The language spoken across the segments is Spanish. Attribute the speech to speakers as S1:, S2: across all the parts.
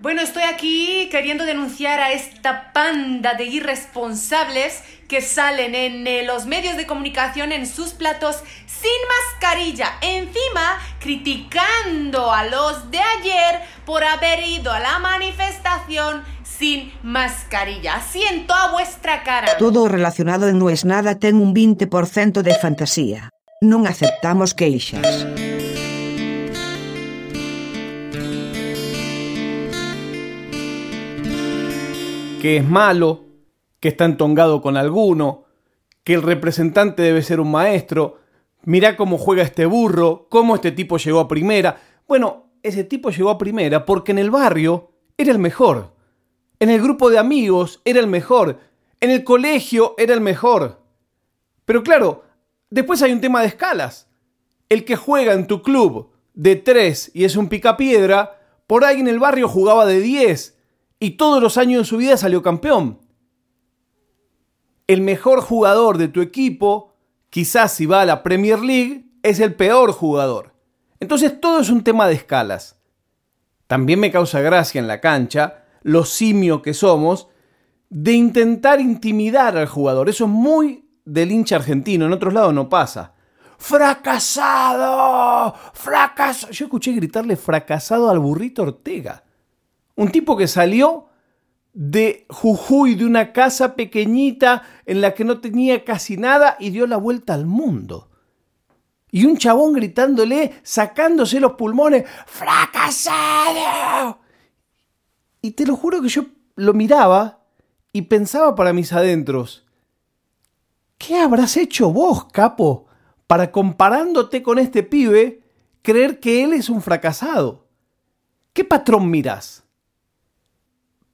S1: Bueno, estoy aquí queriendo denunciar a esta panda de irresponsables que salen en eh, los medios de comunicación en sus platos sin mascarilla. Encima, criticando a los de ayer por haber ido a la manifestación sin mascarilla. Siento a vuestra cara.
S2: Todo relacionado en No es nada ten un 20% de fantasía. Non aceptamos queixas.
S3: Que es malo, que está entongado con alguno, que el representante debe ser un maestro, mirá cómo juega este burro, cómo este tipo llegó a primera. Bueno, ese tipo llegó a primera porque en el barrio era el mejor, en el grupo de amigos era el mejor, en el colegio era el mejor. Pero claro, después hay un tema de escalas. El que juega en tu club de 3 y es un picapiedra, por ahí en el barrio jugaba de 10 y todos los años de su vida salió campeón. El mejor jugador de tu equipo, quizás si va a la Premier League, es el peor jugador. Entonces todo es un tema de escalas. También me causa gracia en la cancha, los simio que somos, de intentar intimidar al jugador. Eso es muy del hincha argentino, en otros lados no pasa. ¡Fracasado! ¡Fracasado! Yo escuché gritarle fracasado al burrito Ortega. Un tipo que salió de Jujuy, de una casa pequeñita en la que no tenía casi nada y dio la vuelta al mundo. Y un chabón gritándole, sacándose los pulmones, ¡fracasado! Y te lo juro que yo lo miraba y pensaba para mis adentros, ¿qué habrás hecho vos, capo, para comparándote con este pibe, creer que él es un fracasado? ¿Qué patrón mirás?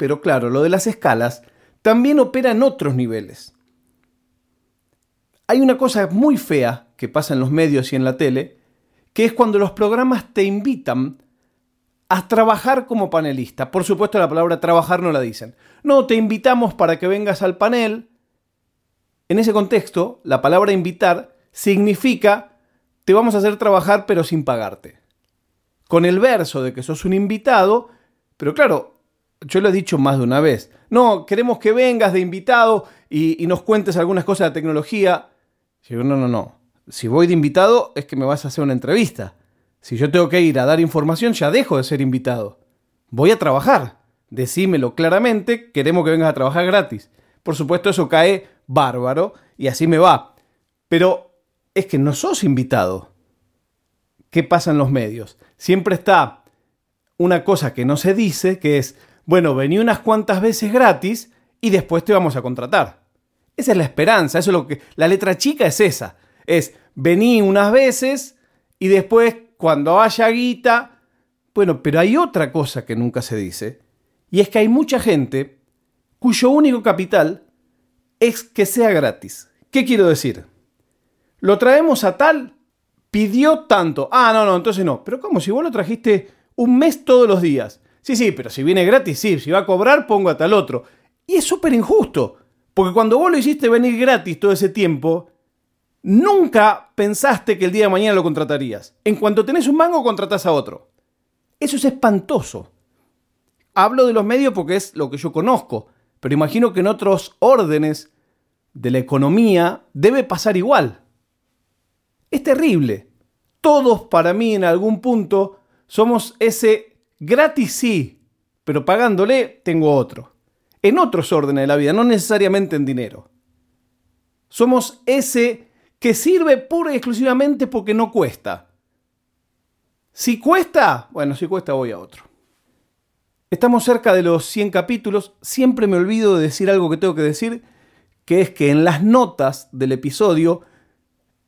S3: Pero claro, lo de las escalas también opera en otros niveles. Hay una cosa muy fea que pasa en los medios y en la tele, que es cuando los programas te invitan a trabajar como panelista. Por supuesto la palabra trabajar no la dicen. No, te invitamos para que vengas al panel. En ese contexto, la palabra invitar significa te vamos a hacer trabajar pero sin pagarte. Con el verso de que sos un invitado, pero claro, yo lo he dicho más de una vez. No, queremos que vengas de invitado y, nos cuentes algunas cosas de tecnología. Yo no, no, no. Si voy de invitado es que me vas a hacer una entrevista. Si yo tengo que ir a dar información, ya dejo de ser invitado. Voy a trabajar. Decímelo claramente, queremos que vengas a trabajar gratis. Por supuesto, eso cae bárbaro y así me va. Pero es que no sos invitado. ¿Qué pasa en los medios? Siempre está una cosa que no se dice, que es, bueno, vení unas cuantas veces gratis y después te vamos a contratar. Esa es la esperanza, eso es lo que la letra chica es esa. Es vení unas veces y después cuando haya guita, bueno, pero hay otra cosa que nunca se dice y es que hay mucha gente cuyo único capital es que sea gratis. ¿Qué quiero decir? Lo traemos a tal, pidió tanto. Ah, no, no, entonces no. Pero ¿cómo? Si vos lo trajiste un mes todos los días. Sí, sí, pero si viene gratis, sí, si va a cobrar, pongo a tal otro. Y es súper injusto, porque cuando vos lo hiciste venir gratis todo ese tiempo, nunca pensaste que el día de mañana lo contratarías. En cuanto tenés un mango, contratás a otro. Eso es espantoso. Hablo de los medios porque es lo que yo conozco, pero imagino que en otros órdenes de la economía debe pasar igual. Es terrible. Todos para mí en algún punto somos ese Gratis sí, pero pagándole tengo otro. En otros órdenes de la vida, no necesariamente en dinero. Somos ese que sirve pura y exclusivamente porque no cuesta. Si cuesta, bueno, si cuesta voy a otro. Estamos cerca de los 100 capítulos. Siempre me olvido de decir algo que tengo que decir, que es que en las notas del episodio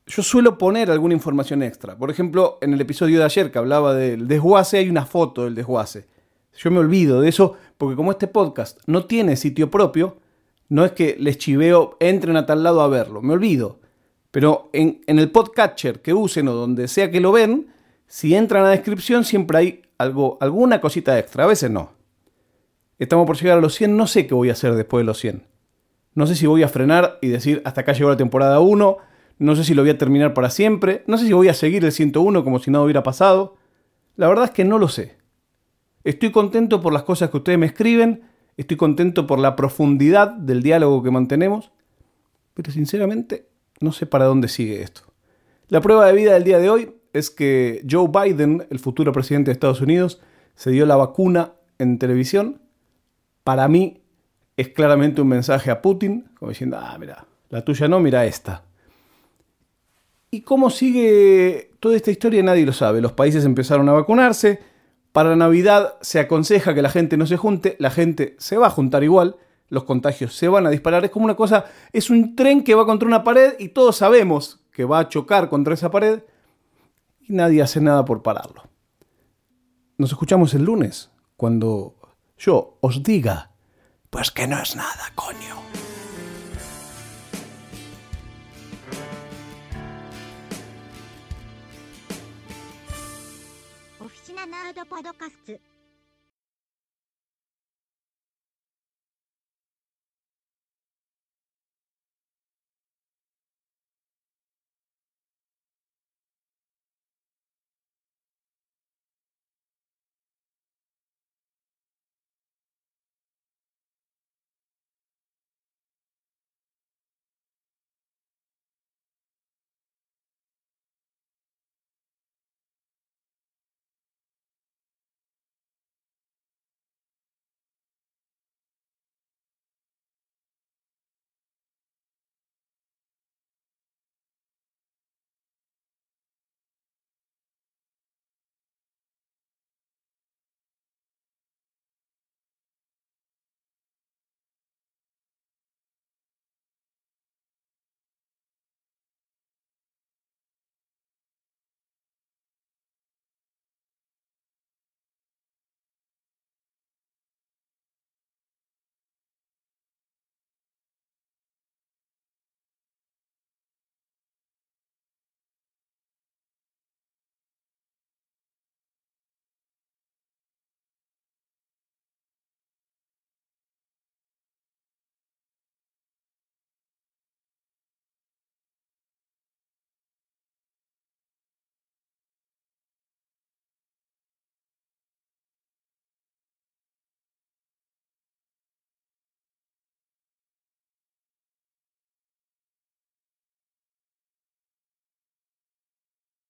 S3: yo suelo poner alguna información extra. Por ejemplo, en el episodio de ayer que hablaba del desguace, hay una foto del desguace. Yo me olvido de eso porque como este podcast no tiene sitio propio, no es que les chiveo, entren a tal lado a verlo, me olvido. Pero en, el podcatcher que usen o donde sea que lo ven, si entran a la descripción siempre hay algo, alguna cosita extra, a veces no. Estamos por llegar a los 100, no sé qué voy a hacer después de los 100. No sé si voy a frenar y decir hasta acá llegó la temporada 1 no sé si lo voy a terminar para siempre. No sé si voy a seguir el 101 como si nada hubiera pasado. La verdad es que no lo sé. Estoy contento por las cosas que ustedes me escriben, estoy contento por la profundidad del diálogo que mantenemos, pero sinceramente no sé para dónde sigue esto. La prueba de vida del día de hoy es que Joe Biden, el futuro presidente de Estados Unidos, se dio la vacuna en televisión. Para mí es claramente un mensaje a Putin, como diciendo, ah, mira, la tuya no, mira esta. ¿Y cómo sigue toda esta historia? Nadie lo sabe. Los países empezaron a vacunarse. Para Navidad se aconseja que la gente no se junte. La gente se va a juntar igual. Los contagios se van a disparar. Es como una cosa, es un tren que va contra una pared y todos sabemos que va a chocar contra esa pared y nadie hace nada por pararlo. Nos escuchamos el lunes, cuando yo os diga, pues que no es nada, coño.
S4: ドパドカスツ。